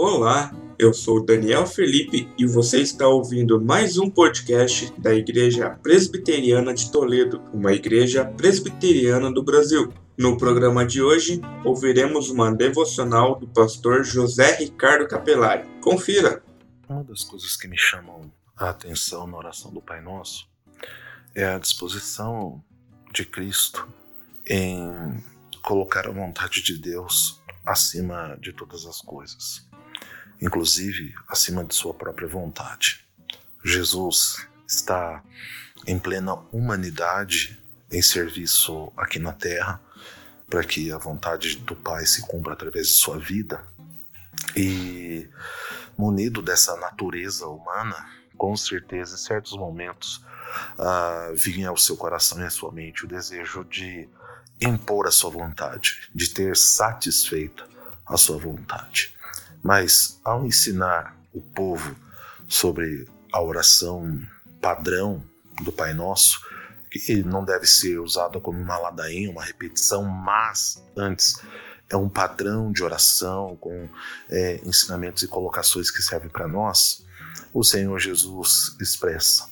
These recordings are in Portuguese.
Olá, eu sou Daniel Felipe e você está ouvindo mais um podcast da Igreja Presbiteriana de Toledo, uma igreja presbiteriana do Brasil. No programa de hoje, ouviremos uma devocional do pastor José Ricardo Capelari. Confira! Uma das coisas que me chamam a atenção na oração do Pai Nosso é a disposição de Cristo em colocar a vontade de Deus acima de todas as coisas inclusive acima de sua própria vontade. Jesus está em plena humanidade em serviço aqui na terra para que a vontade do Pai se cumpra através de sua vida e munido dessa natureza humana, com certeza em certos momentos uh, vinha ao seu coração e à sua mente o desejo de impor a sua vontade, de ter satisfeito a sua vontade. Mas ao ensinar o povo sobre a oração padrão do Pai Nosso, que não deve ser usada como uma ladainha, uma repetição, mas antes é um padrão de oração com é, ensinamentos e colocações que servem para nós, o Senhor Jesus expressa: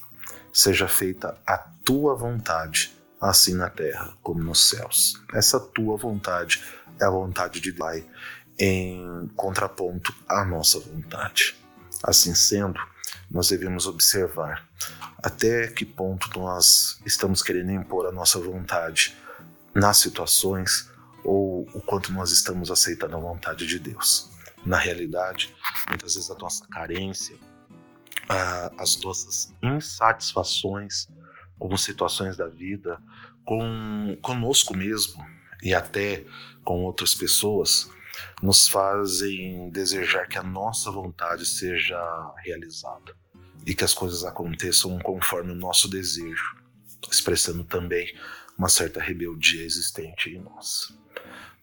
seja feita a tua vontade, assim na terra como nos céus. Essa tua vontade é a vontade de Pai em contraponto à nossa vontade. Assim sendo, nós devemos observar até que ponto nós estamos querendo impor a nossa vontade nas situações ou o quanto nós estamos aceitando a vontade de Deus. Na realidade, muitas vezes a nossa carência, as nossas insatisfações com situações da vida, com conosco mesmo e até com outras pessoas, nos fazem desejar que a nossa vontade seja realizada e que as coisas aconteçam conforme o nosso desejo, expressando também uma certa rebeldia existente em nós.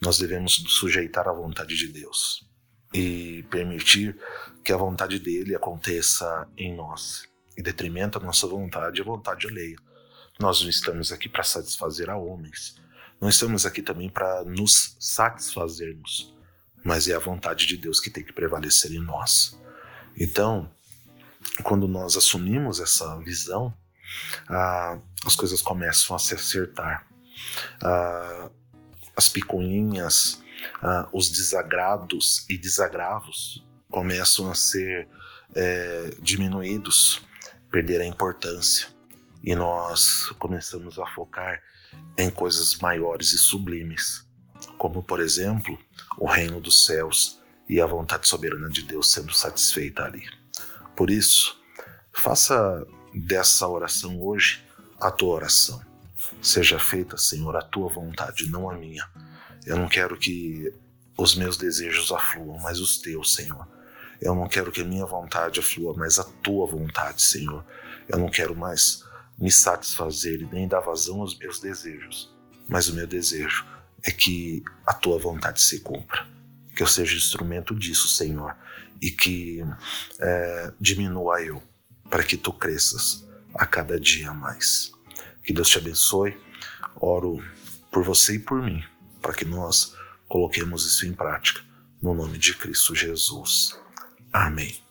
Nós devemos sujeitar a vontade de Deus e permitir que a vontade dele aconteça em nós, em detrimento da nossa vontade e a vontade alheia. Nós não estamos aqui para satisfazer a homens, não estamos aqui também para nos satisfazermos, mas é a vontade de Deus que tem que prevalecer em nós. Então, quando nós assumimos essa visão, ah, as coisas começam a se acertar. Ah, as picuinhas, ah, os desagrados e desagravos começam a ser é, diminuídos, perder a importância. E nós começamos a focar em coisas maiores e sublimes como por exemplo o reino dos céus e a vontade soberana de Deus sendo satisfeita ali. Por isso, faça dessa oração hoje a tua oração. Seja feita, Senhor, a tua vontade, não a minha. Eu não quero que os meus desejos afluam, mas os teus, Senhor. Eu não quero que a minha vontade aflua, mas a tua vontade, Senhor. Eu não quero mais me satisfazer e nem dar vazão aos meus desejos, mas o meu desejo é que a tua vontade se cumpra. Que eu seja instrumento disso, Senhor, e que é, diminua eu, para que tu cresças a cada dia mais. Que Deus te abençoe. Oro por você e por mim, para que nós coloquemos isso em prática, no nome de Cristo Jesus. Amém.